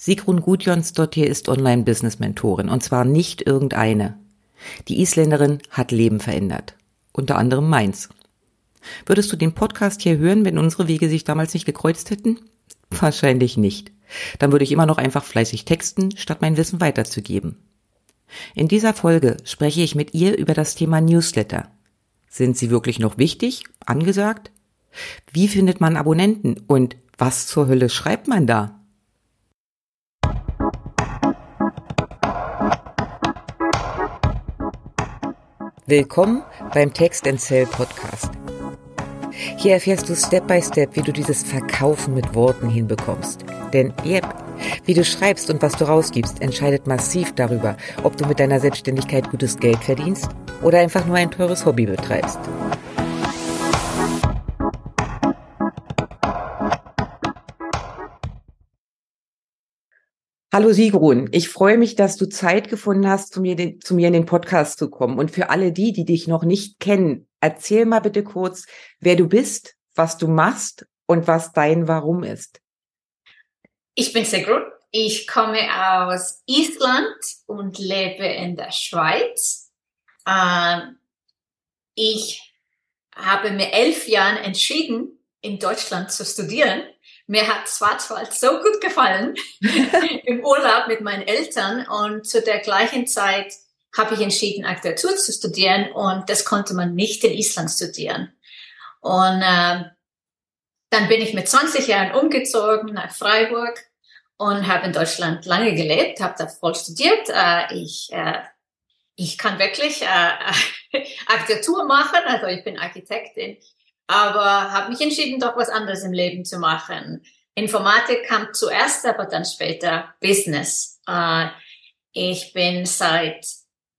Sigrun Gudjonsdottir ist Online-Business-Mentorin und zwar nicht irgendeine. Die Isländerin hat Leben verändert. Unter anderem meins. Würdest du den Podcast hier hören, wenn unsere Wege sich damals nicht gekreuzt hätten? Wahrscheinlich nicht. Dann würde ich immer noch einfach fleißig texten, statt mein Wissen weiterzugeben. In dieser Folge spreche ich mit ihr über das Thema Newsletter. Sind sie wirklich noch wichtig, angesagt? Wie findet man Abonnenten und was zur Hölle schreibt man da? Willkommen beim Text and Sell Podcast. Hier erfährst du Step by Step, wie du dieses Verkaufen mit Worten hinbekommst. Denn yep, wie du schreibst und was du rausgibst, entscheidet massiv darüber, ob du mit deiner Selbstständigkeit gutes Geld verdienst oder einfach nur ein teures Hobby betreibst. Hallo Sigrun, ich freue mich, dass du Zeit gefunden hast, zu mir, den, zu mir in den Podcast zu kommen. Und für alle die, die dich noch nicht kennen, erzähl mal bitte kurz, wer du bist, was du machst und was dein Warum ist. Ich bin Sigrun. Ich komme aus Island und lebe in der Schweiz. Ähm, ich habe mir elf Jahren entschieden, in Deutschland zu studieren mir hat Schwarzwald so gut gefallen im Urlaub mit meinen Eltern und zu der gleichen Zeit habe ich entschieden, Architektur zu studieren und das konnte man nicht in Island studieren. Und äh, dann bin ich mit 20 Jahren umgezogen nach Freiburg und habe in Deutschland lange gelebt, habe da voll studiert. Äh, ich, äh, ich kann wirklich äh, Architektur machen, also ich bin Architektin aber habe mich entschieden, doch was anderes im Leben zu machen. Informatik kam zuerst, aber dann später Business. Äh, ich bin seit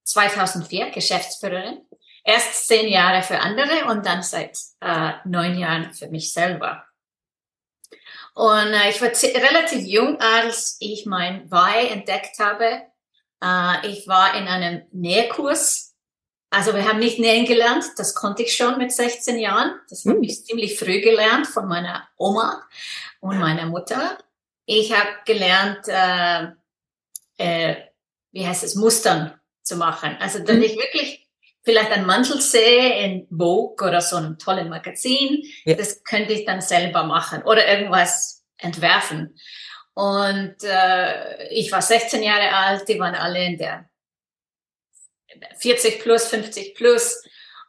2004 Geschäftsführerin. Erst zehn Jahre für andere und dann seit äh, neun Jahren für mich selber. Und äh, ich war relativ jung, als ich mein Why entdeckt habe. Ich war in einem Nähkurs also wir haben nicht nähen gelernt, das konnte ich schon mit 16 Jahren. Das habe hm. ich ziemlich früh gelernt von meiner Oma und meiner Mutter. Ich habe gelernt, äh, äh, wie heißt es, Mustern zu machen. Also dass hm. ich wirklich vielleicht einen Mantel sehe in Vogue oder so einem tollen Magazin, ja. das könnte ich dann selber machen oder irgendwas entwerfen. Und äh, ich war 16 Jahre alt, die waren alle in der 40 plus, 50 plus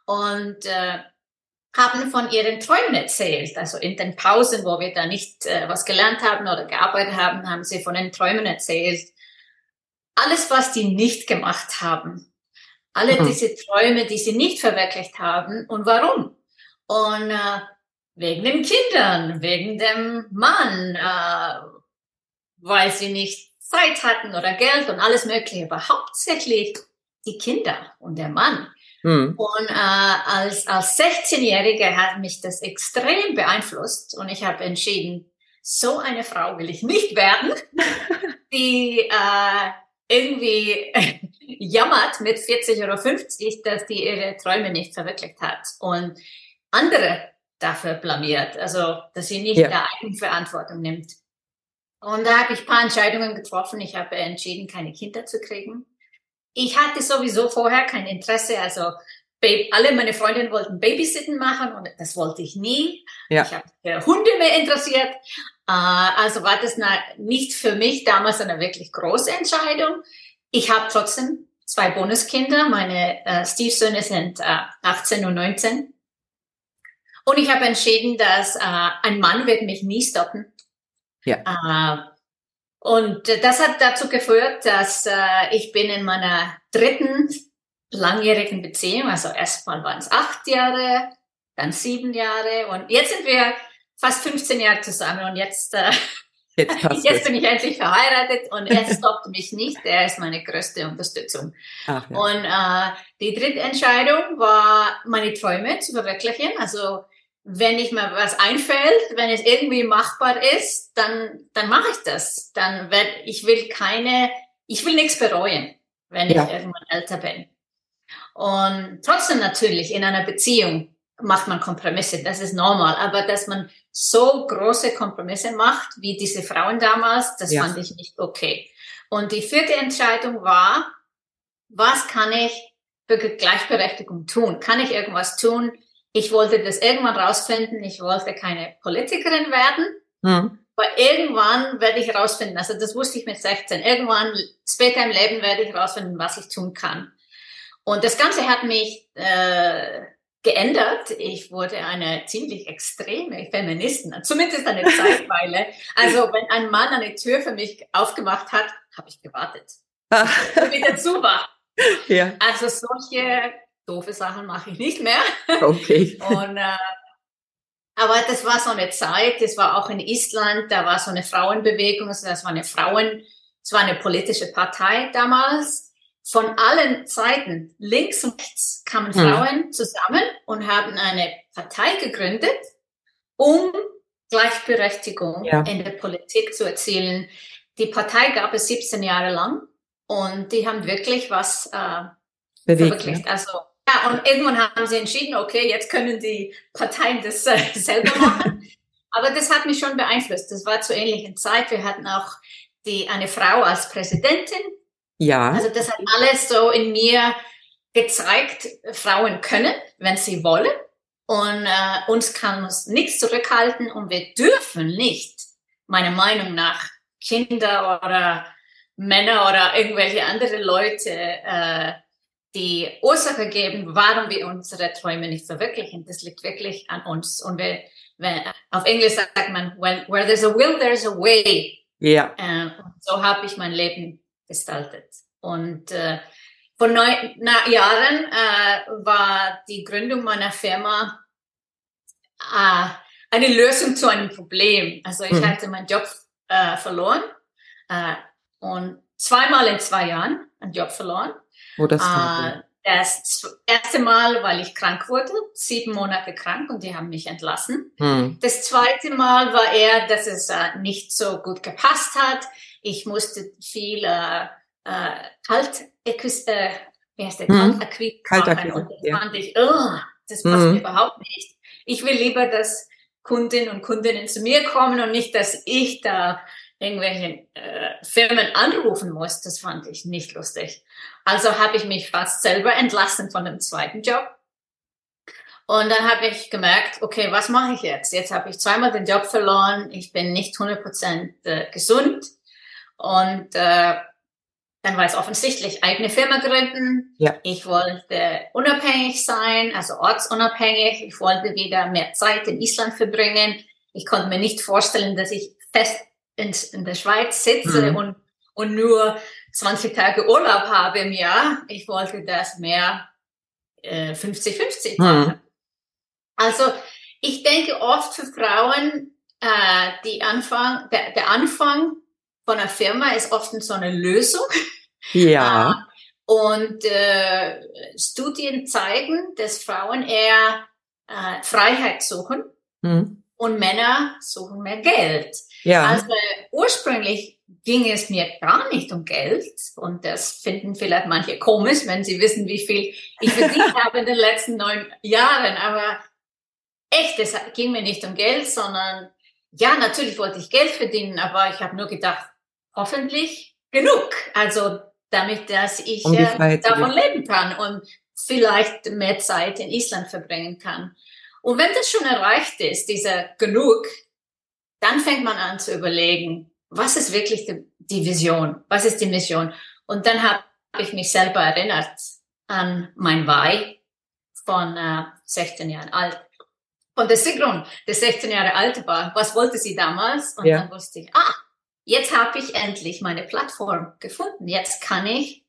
und äh, haben von ihren Träumen erzählt. Also in den Pausen, wo wir da nicht äh, was gelernt haben oder gearbeitet haben, haben sie von den Träumen erzählt. Alles, was die nicht gemacht haben. Alle mhm. diese Träume, die sie nicht verwirklicht haben und warum. Und äh, wegen den Kindern, wegen dem Mann, äh, weil sie nicht Zeit hatten oder Geld und alles Mögliche, aber hauptsächlich die Kinder und der Mann. Mhm. Und äh, als, als 16-Jährige hat mich das extrem beeinflusst und ich habe entschieden, so eine Frau will ich nicht werden, die äh, irgendwie jammert mit 40 oder 50, dass die ihre Träume nicht verwirklicht hat und andere dafür blamiert, also dass sie nicht ja. der Eigenverantwortung nimmt. Und da habe ich paar Entscheidungen getroffen. Ich habe entschieden, keine Kinder zu kriegen ich hatte sowieso vorher kein Interesse, also alle meine Freundinnen wollten Babysitten machen und das wollte ich nie. Ja. Ich habe Hunde mehr interessiert. Äh, also war das nicht für mich damals eine wirklich große Entscheidung. Ich habe trotzdem zwei Bonuskinder. Meine äh, Stiefsöhne sind 18 äh, und 19. Und ich habe entschieden, dass ein Mann wird mich nie stoppen. Ja. Und das hat dazu geführt, dass äh, ich bin in meiner dritten langjährigen Beziehung, also erstmal waren es acht Jahre, dann sieben Jahre und jetzt sind wir fast 15 Jahre zusammen und jetzt, äh, jetzt, jetzt bin ich endlich verheiratet und er stoppt mich nicht, er ist meine größte Unterstützung. Ach, ja. Und äh, die dritte Entscheidung war, meine Träume zu verwirklichen, also wenn ich mir was einfällt, wenn es irgendwie machbar ist, dann, dann mache ich das. Dann werde ich will keine, ich will nichts bereuen, wenn ja. ich irgendwann älter bin. Und trotzdem natürlich in einer Beziehung macht man Kompromisse, das ist normal. Aber dass man so große Kompromisse macht, wie diese Frauen damals, das ja. fand ich nicht okay. Und die vierte Entscheidung war, was kann ich für Gleichberechtigung tun? Kann ich irgendwas tun? Ich wollte das irgendwann rausfinden. Ich wollte keine Politikerin werden. Mhm. Aber irgendwann werde ich rausfinden, also das wusste ich mit 16, irgendwann später im Leben werde ich rausfinden, was ich tun kann. Und das Ganze hat mich äh, geändert. Ich wurde eine ziemlich extreme Feministin, zumindest eine Zeitweile. Also wenn ein Mann eine Tür für mich aufgemacht hat, habe ich gewartet, ah. wieder zu war. Ja. Also solche doofe Sachen mache ich nicht mehr. Okay. Und äh, aber das war so eine Zeit, das war auch in Island, da war so eine Frauenbewegung, also das war eine Frauen, es war eine politische Partei damals von allen Seiten, links und rechts, kamen hm. Frauen zusammen und haben eine Partei gegründet, um Gleichberechtigung ja. in der Politik zu erzielen. Die Partei gab es 17 Jahre lang und die haben wirklich was äh, Bewegt. Ja. Also ja, und irgendwann haben sie entschieden, okay, jetzt können die Parteien das äh, selber machen. Aber das hat mich schon beeinflusst. Das war zur ähnlichen Zeit. Wir hatten auch die, eine Frau als Präsidentin ja. Also das hat alles so in mir gezeigt, Frauen können, wenn sie wollen. Und äh, uns kann uns nichts zurückhalten und wir dürfen nicht, meiner Meinung nach, Kinder oder Männer oder irgendwelche andere Leute äh, die Ursache geben, warum wir unsere Träume nicht verwirklichen. Das liegt wirklich an uns. Und wir, wenn, auf Englisch sagt man, when, where there's a will, there's a way. Ja. Äh, so habe ich mein Leben gestaltet. Und äh, vor neun Jahren äh, war die Gründung meiner Firma äh, eine Lösung zu einem Problem. Also ich mhm. hatte meinen Job äh, verloren äh, und zweimal in zwei Jahren einen Job verloren. Oh, das äh, das erste Mal, weil ich krank wurde, sieben Monate krank und die haben mich entlassen. Hm. Das zweite Mal war eher, dass es äh, nicht so gut gepasst hat. Ich musste viel äh, äh, Kalt, äh, wie heißt der? Hm. Kaltakquise. Kaltakquise. Und das ja. fand ich, oh, das passt hm. mir überhaupt nicht. Ich will lieber, dass Kundinnen und Kundinnen zu mir kommen und nicht, dass ich da irgendwelche äh, Firmen anrufen muss. Das fand ich nicht lustig. Also habe ich mich fast selber entlassen von dem zweiten Job. Und dann habe ich gemerkt, okay, was mache ich jetzt? Jetzt habe ich zweimal den Job verloren. Ich bin nicht 100% äh, gesund. Und äh, dann war es offensichtlich, eigene Firma gründen. Ja. Ich wollte unabhängig sein, also ortsunabhängig. Ich wollte wieder mehr Zeit in Island verbringen. Ich konnte mir nicht vorstellen, dass ich fest in, in der Schweiz sitze mhm. und, und nur 20 Tage Urlaub habe im Jahr. Ich wollte das mehr äh, 50-50 machen. Mhm. Also ich denke oft für Frauen, äh, die Anfang, der, der Anfang von einer Firma ist oft so eine Lösung. Ja. Ah, und äh, Studien zeigen, dass Frauen eher äh, Freiheit suchen mhm. und Männer suchen mehr Geld. Ja. Also ursprünglich ging es mir gar nicht um Geld und das finden vielleicht manche komisch, wenn sie wissen, wie viel ich verdient habe in den letzten neun Jahren. Aber echt, es ging mir nicht um Geld, sondern ja, natürlich wollte ich Geld verdienen, aber ich habe nur gedacht, hoffentlich genug. Also damit, dass ich um äh, davon leben kann und vielleicht mehr Zeit in Island verbringen kann. Und wenn das schon erreicht ist, dieser genug, dann fängt man an zu überlegen, was ist wirklich die, die Vision? Was ist die Mission? Und dann habe ich mich selber erinnert an mein Why von äh, 16 Jahren alt. Und der Sigrun, der 16 Jahre alt war, was wollte sie damals? Und ja. dann wusste ich, ah, jetzt habe ich endlich meine Plattform gefunden. Jetzt kann ich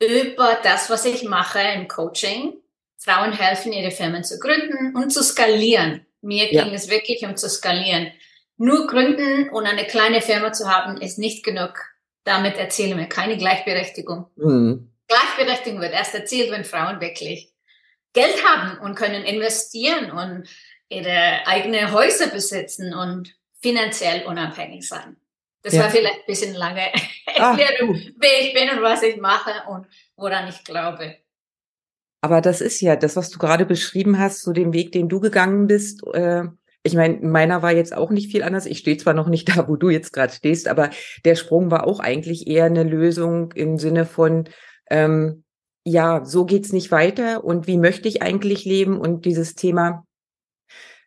über das, was ich mache im Coaching, Frauen helfen, ihre Firmen zu gründen und zu skalieren. Mir ja. ging es wirklich um zu skalieren. Nur gründen und eine kleine Firma zu haben, ist nicht genug. Damit erzielen wir keine Gleichberechtigung. Mhm. Gleichberechtigung wird erst erzielt, wenn Frauen wirklich Geld haben und können investieren und ihre eigene Häuser besitzen und finanziell unabhängig sein. Das ja. war vielleicht ein bisschen lange Erklärung, wer ich bin und was ich mache und woran ich glaube. Aber das ist ja das, was du gerade beschrieben hast, so den Weg, den du gegangen bist. Äh, ich meine, meiner war jetzt auch nicht viel anders. Ich stehe zwar noch nicht da, wo du jetzt gerade stehst, aber der Sprung war auch eigentlich eher eine Lösung im Sinne von, ähm, ja, so geht's nicht weiter und wie möchte ich eigentlich leben und dieses Thema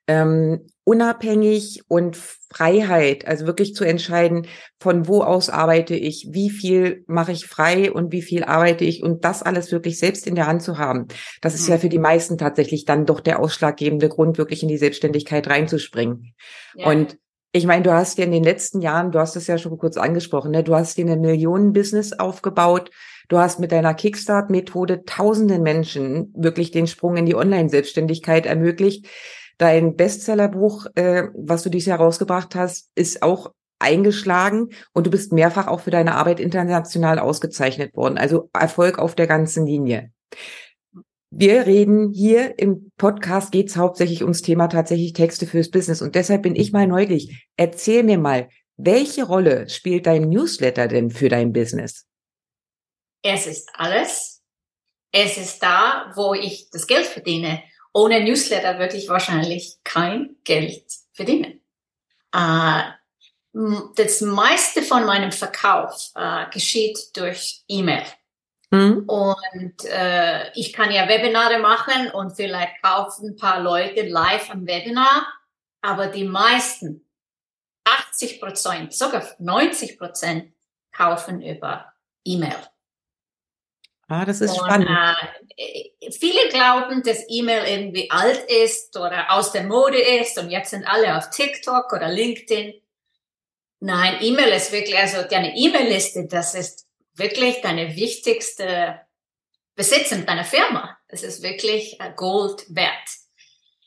ähm, unabhängig und Freiheit, also wirklich zu entscheiden, von wo aus arbeite ich, wie viel mache ich frei und wie viel arbeite ich und das alles wirklich selbst in der Hand zu haben. Das ist ja für die meisten tatsächlich dann doch der ausschlaggebende Grund, wirklich in die Selbstständigkeit reinzuspringen. Ja. Und ich meine, du hast ja in den letzten Jahren, du hast es ja schon kurz angesprochen, ne, du hast dir eine Millionen-Business aufgebaut. Du hast mit deiner Kickstart-Methode tausenden Menschen wirklich den Sprung in die Online-Selbstständigkeit ermöglicht. Dein Bestsellerbuch, äh, was du dieses Jahr rausgebracht hast, ist auch eingeschlagen und du bist mehrfach auch für deine Arbeit international ausgezeichnet worden. Also Erfolg auf der ganzen Linie. Wir reden hier im Podcast geht's hauptsächlich ums Thema tatsächlich Texte fürs Business und deshalb bin ich mal neugierig. Erzähl mir mal, welche Rolle spielt dein Newsletter denn für dein Business? Es ist alles. Es ist da, wo ich das Geld verdiene ohne Newsletter würde ich wahrscheinlich kein Geld verdienen. Äh, das meiste von meinem Verkauf äh, geschieht durch E-Mail. Mhm. Und äh, ich kann ja Webinare machen und vielleicht kaufen ein paar Leute live am Webinar, aber die meisten, 80 Prozent, sogar 90 Prozent, kaufen über E-Mail. Ah, das ist und, spannend. Äh, viele glauben, dass E-Mail irgendwie alt ist oder aus der Mode ist und jetzt sind alle auf TikTok oder LinkedIn. Nein, E-Mail ist wirklich, also deine E-Mail-Liste, das ist wirklich deine wichtigste Besitzung deiner Firma. Es ist wirklich äh, Gold wert.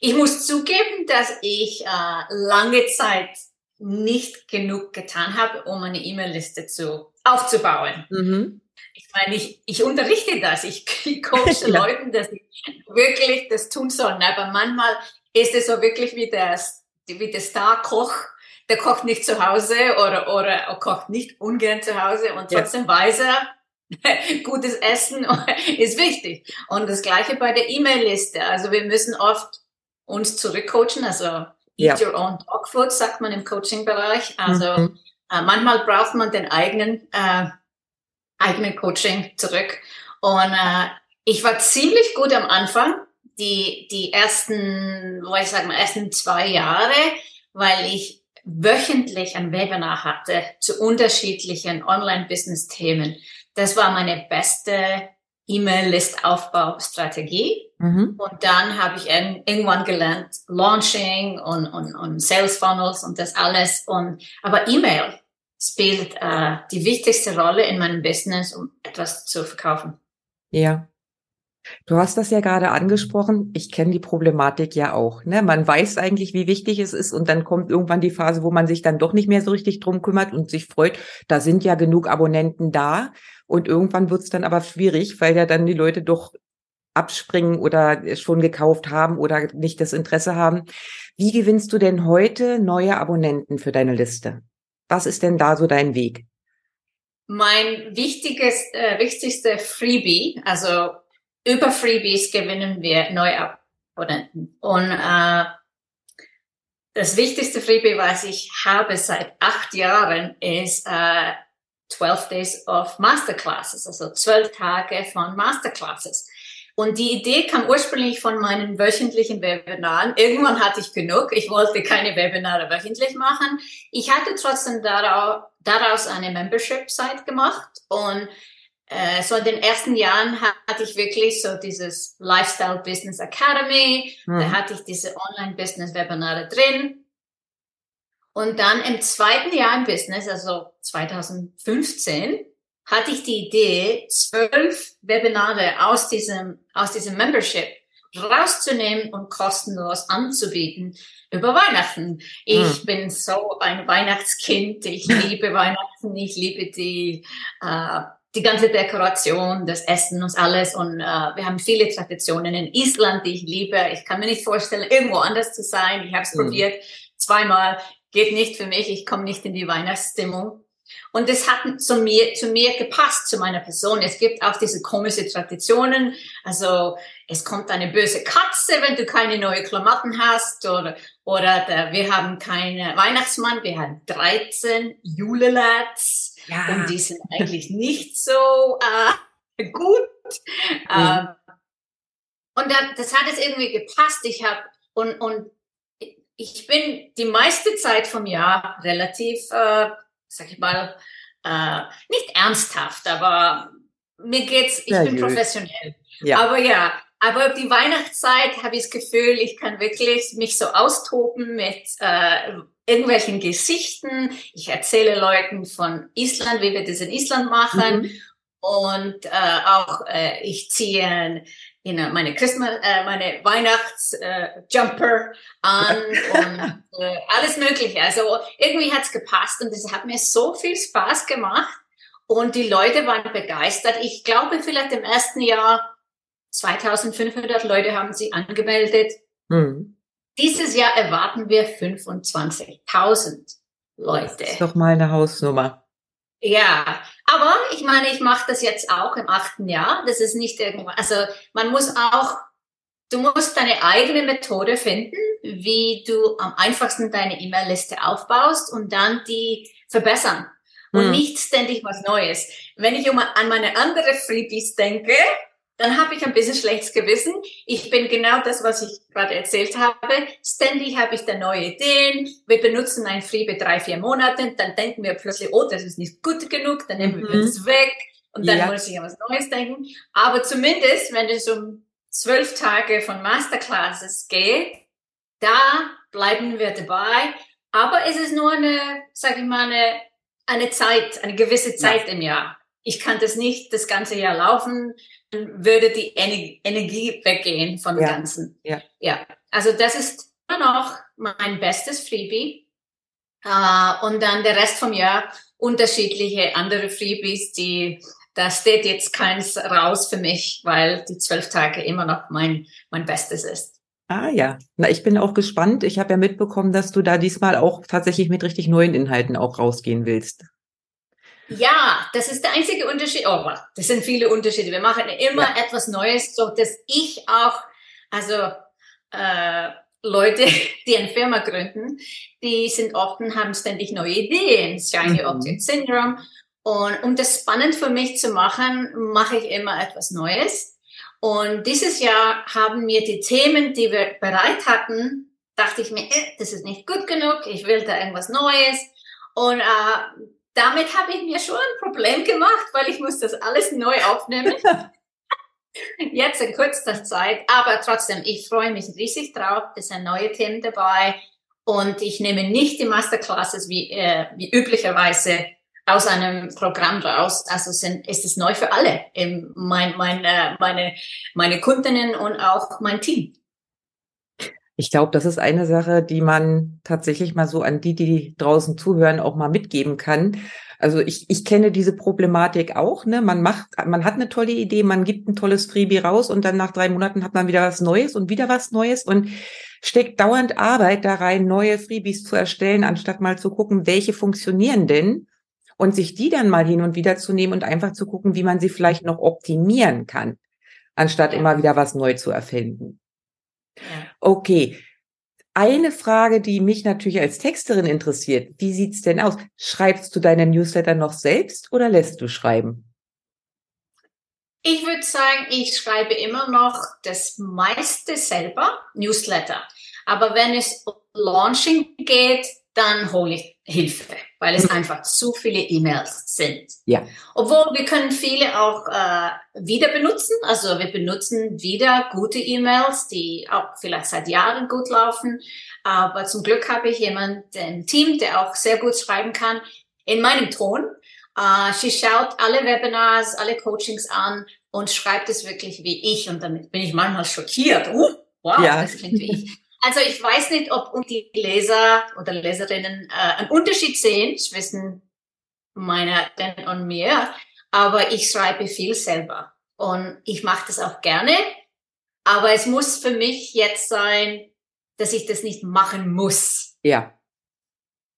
Ich muss zugeben, dass ich äh, lange Zeit nicht genug getan habe, um eine E-Mail-Liste zu aufzubauen. Mhm ich meine, ich, ich unterrichte das, ich, ich coache ja. Leuten, dass sie wirklich das tun sollen. Aber manchmal ist es so wirklich wie der, wie der Star-Koch, der kocht nicht zu Hause oder, oder kocht nicht ungern zu Hause und trotzdem ja. weiß er, gutes Essen ist wichtig. Und das gleiche bei der E-Mail-Liste. Also wir müssen oft uns zurückcoachen, also eat ja. your own dog food, sagt man im Coaching-Bereich. Also mhm. äh, manchmal braucht man den eigenen äh, eigene Coaching zurück. Und äh, ich war ziemlich gut am Anfang, die, die ersten, wo ich sagen, ersten zwei Jahre, weil ich wöchentlich ein Webinar hatte zu unterschiedlichen Online-Business-Themen. Das war meine beste E-Mail-List-Aufbaustrategie. Mhm. Und dann habe ich irgendwann gelernt, Launching und, und, und Sales Funnels und das alles. Und, aber E-Mail spielt äh, die wichtigste Rolle in meinem Business, um etwas zu verkaufen. Ja. Du hast das ja gerade angesprochen. Ich kenne die Problematik ja auch. Ne? Man weiß eigentlich, wie wichtig es ist und dann kommt irgendwann die Phase, wo man sich dann doch nicht mehr so richtig drum kümmert und sich freut, da sind ja genug Abonnenten da und irgendwann wird es dann aber schwierig, weil ja dann die Leute doch abspringen oder schon gekauft haben oder nicht das Interesse haben. Wie gewinnst du denn heute neue Abonnenten für deine Liste? Was ist denn da so dein Weg? Mein wichtiges, äh, wichtigste Freebie, also über Freebies gewinnen wir neue Abonnenten. Und äh, das wichtigste Freebie, was ich habe seit acht Jahren, ist äh, 12 Days of Masterclasses, also zwölf Tage von Masterclasses. Und die Idee kam ursprünglich von meinen wöchentlichen Webinaren. Irgendwann hatte ich genug. Ich wollte keine Webinare wöchentlich machen. Ich hatte trotzdem daraus eine Membership-Site gemacht und äh, so in den ersten Jahren hatte ich wirklich so dieses Lifestyle Business Academy, mhm. da hatte ich diese Online-Business-Webinare drin. Und dann im zweiten Jahr im Business, also 2015, hatte ich die Idee, zwölf Webinare aus diesem, aus diesem Membership rauszunehmen und kostenlos anzubieten über Weihnachten. Ich hm. bin so ein Weihnachtskind. Ich liebe Weihnachten. Ich liebe die, äh, die ganze Dekoration, das Essen und alles. Und äh, wir haben viele Traditionen in Island, die ich liebe. Ich kann mir nicht vorstellen, irgendwo anders zu sein. Ich habe es hm. probiert zweimal. Geht nicht für mich. Ich komme nicht in die Weihnachtsstimmung. Und das hat zu mir, zu mir gepasst, zu meiner Person. Es gibt auch diese komische Traditionen. Also, es kommt eine böse Katze, wenn du keine neue Klamotten hast, oder, oder der, wir haben keinen Weihnachtsmann, wir haben 13 Julelats. Ja. Und die sind eigentlich nicht so äh, gut. Mhm. Ähm, und dann, das hat es irgendwie gepasst. Ich habe und, und ich bin die meiste Zeit vom Jahr relativ, äh, sag ich mal, äh, nicht ernsthaft, aber mir geht's, ich ja, bin gut. professionell. Ja. Aber ja, aber die Weihnachtszeit habe ich das Gefühl, ich kann wirklich mich so austoben mit äh, irgendwelchen Gesichten. Ich erzähle Leuten von Island, wie wir das in Island machen. Mhm. Und äh, auch äh, ich ziehe you know, meine Christmas, äh, meine Weihnachtsjumper äh, an und äh, alles Mögliche. Also irgendwie hat's gepasst und es hat mir so viel Spaß gemacht und die Leute waren begeistert. Ich glaube, vielleicht im ersten Jahr 2500 Leute haben sich angemeldet. Mhm. Dieses Jahr erwarten wir 25.000 Leute. Das ist doch mal eine Hausnummer. Ja, aber ich meine, ich mache das jetzt auch im achten Jahr. Das ist nicht irgendwas. Also man muss auch, du musst deine eigene Methode finden, wie du am einfachsten deine E-Mail-Liste aufbaust und dann die verbessern. Und hm. nicht ständig was Neues. Wenn ich an meine andere Freebies denke, dann habe ich ein bisschen schlechtes Gewissen. Ich bin genau das, was ich gerade erzählt habe. Ständig habe ich da neue Ideen. Wir benutzen ein Freebie drei, vier Monate, dann denken wir plötzlich, oh, das ist nicht gut genug, dann nehmen wir mhm. es weg und dann ja. muss ich an was Neues denken. Aber zumindest, wenn es um zwölf Tage von Masterclasses geht, da bleiben wir dabei. Aber es ist nur eine, sage ich mal, eine, eine Zeit, eine gewisse Zeit ja. im Jahr. Ich kann das nicht das ganze Jahr laufen würde die Energie weggehen vom ja. Ganzen. Ja. ja. Also das ist immer noch mein bestes Freebie. Uh, und dann der Rest vom Jahr unterschiedliche andere Freebies, die da steht jetzt keins raus für mich, weil die zwölf Tage immer noch mein mein Bestes ist. Ah ja, na ich bin auch gespannt. Ich habe ja mitbekommen, dass du da diesmal auch tatsächlich mit richtig neuen Inhalten auch rausgehen willst. Ja, das ist der einzige Unterschied. Oh, das sind viele Unterschiede. Wir machen immer ja. etwas Neues, so dass ich auch, also äh, Leute, die eine Firma gründen, die sind oft haben ständig neue Ideen, Shiny mhm. Object Syndrome. Und um das spannend für mich zu machen, mache ich immer etwas Neues. Und dieses Jahr haben mir die Themen, die wir bereit hatten, dachte ich mir, äh, das ist nicht gut genug, ich will da irgendwas Neues. Und äh, damit habe ich mir schon ein Problem gemacht, weil ich muss das alles neu aufnehmen. Jetzt in kurzer Zeit, aber trotzdem, ich freue mich riesig drauf. Es sind neue Themen dabei und ich nehme nicht die Masterclasses wie, äh, wie üblicherweise aus einem Programm raus. Also sind, ist es neu für alle, mein, mein, äh, meine, meine Kundinnen und auch mein Team. Ich glaube, das ist eine Sache, die man tatsächlich mal so an die, die draußen zuhören, auch mal mitgeben kann. Also ich, ich kenne diese Problematik auch. Ne? Man macht, man hat eine tolle Idee, man gibt ein tolles Freebie raus und dann nach drei Monaten hat man wieder was Neues und wieder was Neues und steckt dauernd Arbeit da rein, neue Freebies zu erstellen, anstatt mal zu gucken, welche funktionieren denn und sich die dann mal hin und wieder zu nehmen und einfach zu gucken, wie man sie vielleicht noch optimieren kann, anstatt immer wieder was neu zu erfinden. Okay. Eine Frage, die mich natürlich als Texterin interessiert. Wie sieht's denn aus? Schreibst du deine Newsletter noch selbst oder lässt du schreiben? Ich würde sagen, ich schreibe immer noch das meiste selber, Newsletter. Aber wenn es um Launching geht, dann hole ich Hilfe, weil es einfach zu viele E-Mails sind. Ja. Obwohl wir können viele auch äh, wieder benutzen. Also wir benutzen wieder gute E-Mails, die auch vielleicht seit Jahren gut laufen. Aber zum Glück habe ich jemanden im Team, der auch sehr gut schreiben kann in meinem Ton. Uh, sie schaut alle Webinars, alle Coachings an und schreibt es wirklich wie ich. Und dann bin ich manchmal schockiert. Uh, wow, ja. das klingt wie ich. Also ich weiß nicht, ob die Leser oder Leserinnen äh, einen Unterschied sehen zwischen meiner und mir, aber ich schreibe viel selber und ich mache das auch gerne. Aber es muss für mich jetzt sein, dass ich das nicht machen muss. Ja.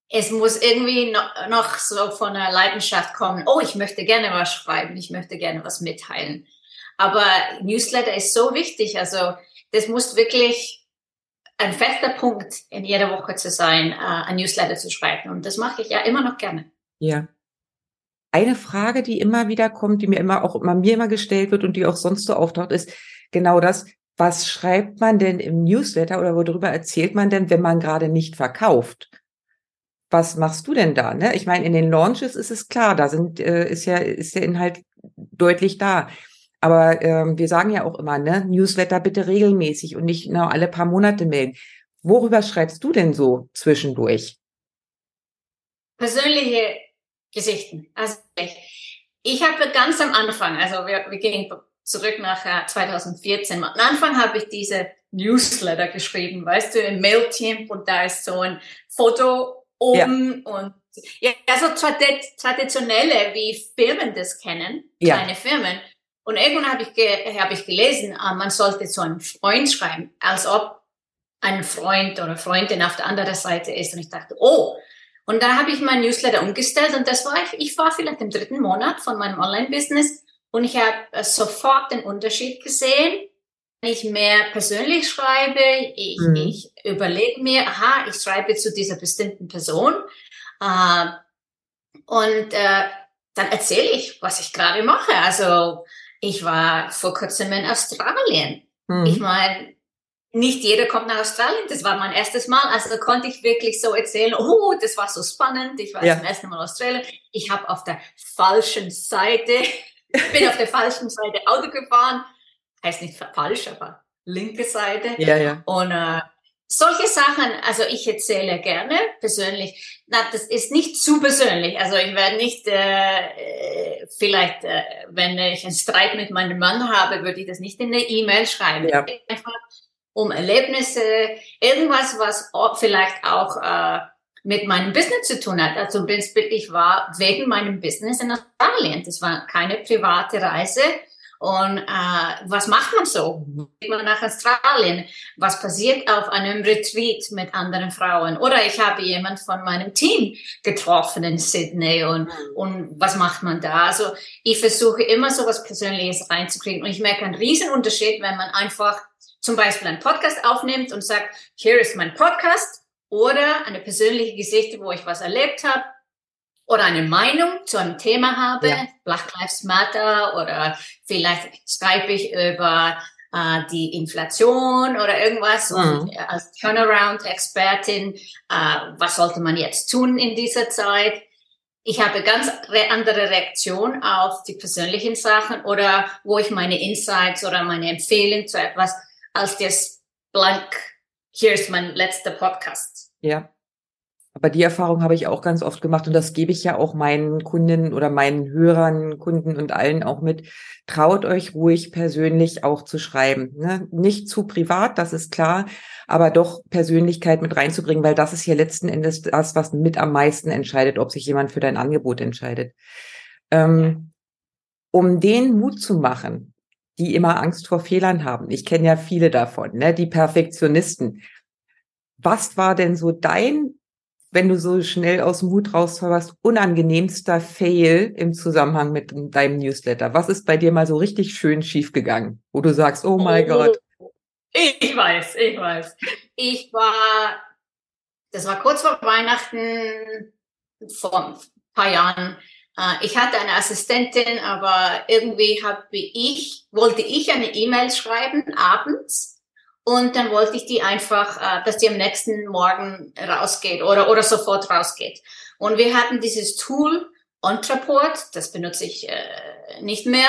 es muss irgendwie noch, noch so von der Leidenschaft kommen. Oh, ich möchte gerne was schreiben, ich möchte gerne was mitteilen. Aber Newsletter ist so wichtig. Also das muss wirklich ein fester Punkt in jeder Woche zu sein, äh, ein Newsletter zu schreiben. Und das mache ich ja immer noch gerne. Ja. Eine Frage, die immer wieder kommt, die mir immer auch immer mir immer gestellt wird und die auch sonst so auftaucht, ist genau das. Was schreibt man denn im Newsletter oder worüber erzählt man denn, wenn man gerade nicht verkauft? Was machst du denn da? Ne? Ich meine, in den Launches ist es klar, da sind äh, ist ja ist der Inhalt deutlich da. Aber ähm, wir sagen ja auch immer, ne, Newsletter bitte regelmäßig und nicht nur alle paar Monate melden. Worüber schreibst du denn so zwischendurch? Persönliche Geschichten. Also ich, ich habe ganz am Anfang, also wir, wir gehen zurück nach äh, 2014. Am Anfang habe ich diese Newsletter geschrieben, weißt du, im Mailchimp und da ist so ein Foto oben ja. und ja, also traditionelle, wie Firmen das kennen, ja. kleine Firmen. Und irgendwann habe ich, ge hab ich gelesen, ah, man sollte so einen Freund schreiben, als ob ein Freund oder Freundin auf der anderen Seite ist. Und ich dachte, oh. Und da habe ich mein Newsletter umgestellt und das war ich, ich war vielleicht im dritten Monat von meinem Online-Business und ich habe äh, sofort den Unterschied gesehen. Wenn ich mehr persönlich schreibe, ich, mhm. ich überlege mir, aha, ich schreibe zu dieser bestimmten Person. Äh, und äh, dann erzähle ich, was ich gerade mache. Also ich war vor kurzem in Australien. Mhm. Ich meine, nicht jeder kommt nach Australien. Das war mein erstes Mal. Also konnte ich wirklich so erzählen, oh, das war so spannend. Ich war ja. zum ersten Mal in Australien. Ich habe auf der falschen Seite, bin auf der falschen Seite Auto gefahren. Heißt nicht falsch, aber linke Seite. Ja, ja. Und äh, solche Sachen, also ich erzähle gerne persönlich. Na, das ist nicht zu persönlich. Also ich werde nicht, äh, äh, vielleicht, äh, wenn ich einen Streit mit meinem Mann habe, würde ich das nicht in eine E-Mail schreiben. Ja. Einfach um Erlebnisse, irgendwas, was vielleicht auch äh, mit meinem Business zu tun hat. Also ich war wegen meinem Business in Australien. Das war keine private Reise und äh, was macht man so? Geht man nach Australien? Was passiert auf einem Retreat mit anderen Frauen? Oder ich habe jemand von meinem Team getroffen in Sydney und, mhm. und was macht man da? Also ich versuche immer so was Persönliches reinzukriegen und ich merke einen riesen Unterschied, wenn man einfach zum Beispiel einen Podcast aufnimmt und sagt, hier ist mein Podcast oder eine persönliche Geschichte, wo ich was erlebt habe oder eine Meinung zu einem Thema habe, ja. Black Lives Matter oder vielleicht schreibe ich über äh, die Inflation oder irgendwas mhm. und als Turnaround-Expertin, äh, was sollte man jetzt tun in dieser Zeit? Ich habe ganz andere Reaktion auf die persönlichen Sachen oder wo ich meine Insights oder meine Empfehlungen zu etwas als das blank, hier ist mein letzter Podcast. Ja. Aber die Erfahrung habe ich auch ganz oft gemacht und das gebe ich ja auch meinen Kunden oder meinen Hörern, Kunden und allen auch mit. Traut euch ruhig persönlich auch zu schreiben. Ne? Nicht zu privat, das ist klar, aber doch Persönlichkeit mit reinzubringen, weil das ist ja letzten Endes das, was mit am meisten entscheidet, ob sich jemand für dein Angebot entscheidet. Ähm, um den Mut zu machen, die immer Angst vor Fehlern haben. Ich kenne ja viele davon, ne? die Perfektionisten. Was war denn so dein wenn du so schnell aus dem Hut rauszauberst, unangenehmster Fail im Zusammenhang mit deinem Newsletter? Was ist bei dir mal so richtig schön schiefgegangen, wo du sagst, oh mein oh, Gott? Ich weiß, ich weiß. Ich war, das war kurz vor Weihnachten, vor ein paar Jahren. Äh, ich hatte eine Assistentin, aber irgendwie habe ich, wollte ich eine E-Mail schreiben abends und dann wollte ich die einfach, äh, dass die am nächsten Morgen rausgeht oder, oder sofort rausgeht. Und wir hatten dieses Tool Ontraport, das benutze ich äh, nicht mehr.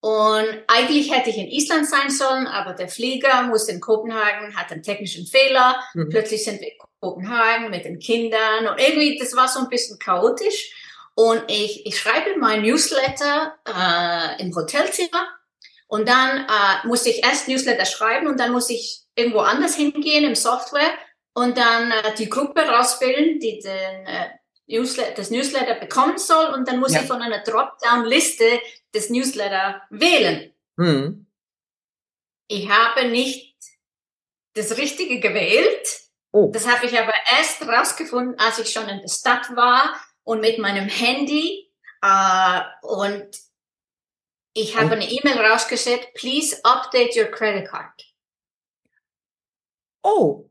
Und eigentlich hätte ich in Island sein sollen, aber der Flieger muss in Kopenhagen, hat einen technischen Fehler. Mhm. Plötzlich sind wir in Kopenhagen mit den Kindern und irgendwie, das war so ein bisschen chaotisch. Und ich, ich schreibe mein Newsletter äh, im Hotelzimmer und dann äh, muss ich erst Newsletter schreiben und dann muss ich irgendwo anders hingehen im Software und dann äh, die Gruppe rauswählen, die den, äh, Newsletter, das Newsletter bekommen soll und dann muss ja. ich von einer Dropdown-Liste das Newsletter wählen. Mhm. Ich habe nicht das Richtige gewählt Oh. Das habe ich aber erst rausgefunden, als ich schon in der Stadt war und mit meinem Handy äh, und ich habe eine E-Mail rausgeschickt, please update your credit card. Oh.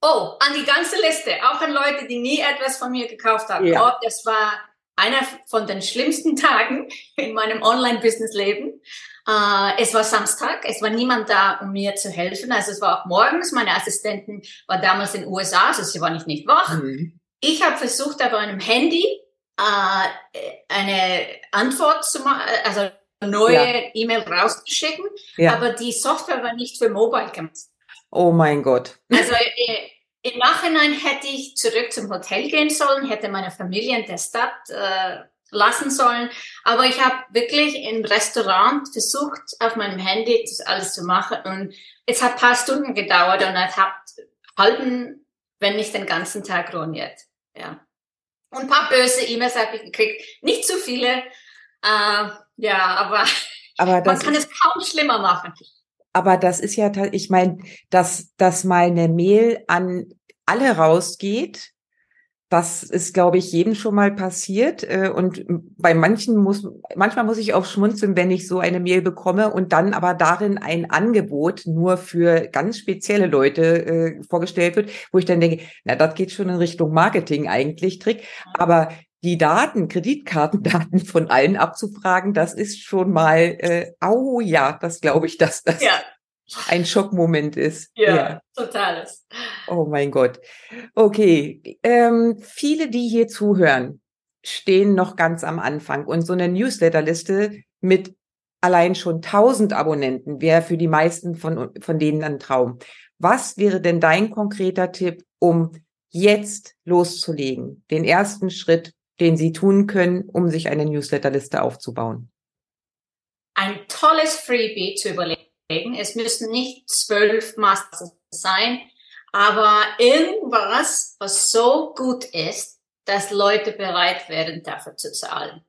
Oh, an die ganze Liste, auch an Leute, die nie etwas von mir gekauft haben. Ja. Oh, das war einer von den schlimmsten Tagen in meinem Online-Business-Leben. Äh, es war Samstag, es war niemand da, um mir zu helfen. Also es war auch morgens, meine Assistentin war damals in den USA, also sie war nicht, nicht wach. Mhm. Ich habe versucht, auf einem Handy äh, eine Antwort zu machen, also neue ja. E-Mail rauszuschicken, ja. aber die Software war nicht für Mobile gemacht. Oh mein Gott. Also äh, im Nachhinein hätte ich zurück zum Hotel gehen sollen, hätte meine Familie in der Stadt äh, lassen sollen, aber ich habe wirklich im Restaurant versucht, auf meinem Handy das alles zu machen und es hat paar Stunden gedauert und es hat halben, wenn nicht den ganzen Tag ruiniert. Ja. Und ein paar böse E-Mails habe ich gekriegt. Nicht zu viele, äh, ja, aber, aber man kann es kaum schlimmer machen. Aber das ist ja, ich meine, dass, dass mal eine Mail an alle rausgeht, das ist, glaube ich, jedem schon mal passiert. Äh, und bei manchen muss, manchmal muss ich auch schmunzeln, wenn ich so eine Mail bekomme und dann aber darin ein Angebot nur für ganz spezielle Leute äh, vorgestellt wird, wo ich dann denke, na, das geht schon in Richtung Marketing eigentlich, Trick. Aber die Daten, Kreditkartendaten von allen abzufragen, das ist schon mal, äh, oh ja, das glaube ich, dass das ja. ein Schockmoment ist. Ja, ja, totales. Oh mein Gott. Okay, ähm, viele, die hier zuhören, stehen noch ganz am Anfang und so eine Newsletterliste mit allein schon 1000 Abonnenten wäre für die meisten von, von denen ein Traum. Was wäre denn dein konkreter Tipp, um jetzt loszulegen, den ersten Schritt den Sie tun können, um sich eine Newsletterliste aufzubauen? Ein tolles Freebie zu überlegen. Es müssen nicht zwölf Masters sein, aber irgendwas, was so gut ist, dass Leute bereit werden, dafür zu zahlen.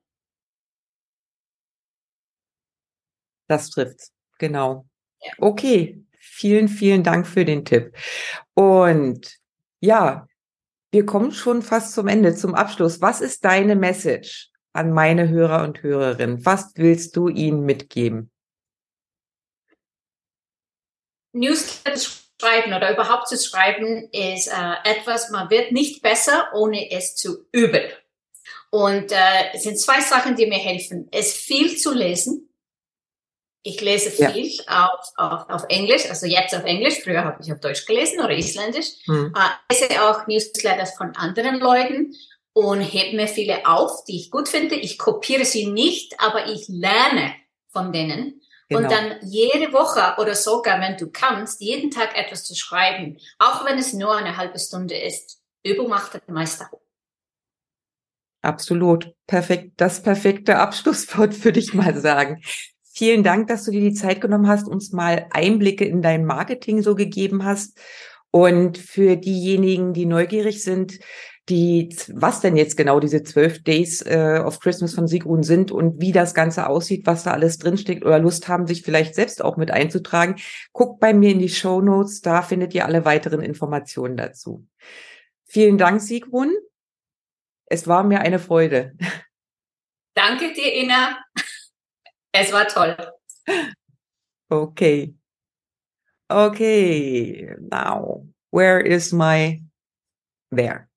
Das trifft's, genau. Ja. Okay, vielen, vielen Dank für den Tipp. Und ja, wir kommen schon fast zum Ende, zum Abschluss. Was ist deine Message an meine Hörer und Hörerinnen? Was willst du ihnen mitgeben? Newsletter schreiben oder überhaupt zu schreiben ist äh, etwas, man wird nicht besser, ohne es zu üben. Und äh, es sind zwei Sachen, die mir helfen. Es viel zu lesen, ich lese viel ja. auf, auf, auf Englisch, also jetzt auf Englisch. Früher habe ich auf Deutsch gelesen oder Isländisch. Hm. Äh, lese auch Newsletters von anderen Leuten und hebe mir viele auf, die ich gut finde. Ich kopiere sie nicht, aber ich lerne von denen. Genau. Und dann jede Woche oder sogar, wenn du kannst, jeden Tag etwas zu schreiben, auch wenn es nur eine halbe Stunde ist. Übung macht den Meister. Absolut. Perfekt. Das perfekte Abschlusswort würde ich mal sagen. Vielen Dank, dass du dir die Zeit genommen hast, uns mal Einblicke in dein Marketing so gegeben hast. Und für diejenigen, die neugierig sind, die, was denn jetzt genau diese zwölf Days äh, of Christmas von Sigrun sind und wie das Ganze aussieht, was da alles drinsteckt oder Lust haben, sich vielleicht selbst auch mit einzutragen, guckt bei mir in die Show Notes, da findet ihr alle weiteren Informationen dazu. Vielen Dank, Sigrun. Es war mir eine Freude. Danke dir, Ina. Es war toll. Okay. Okay. Now, where is my there?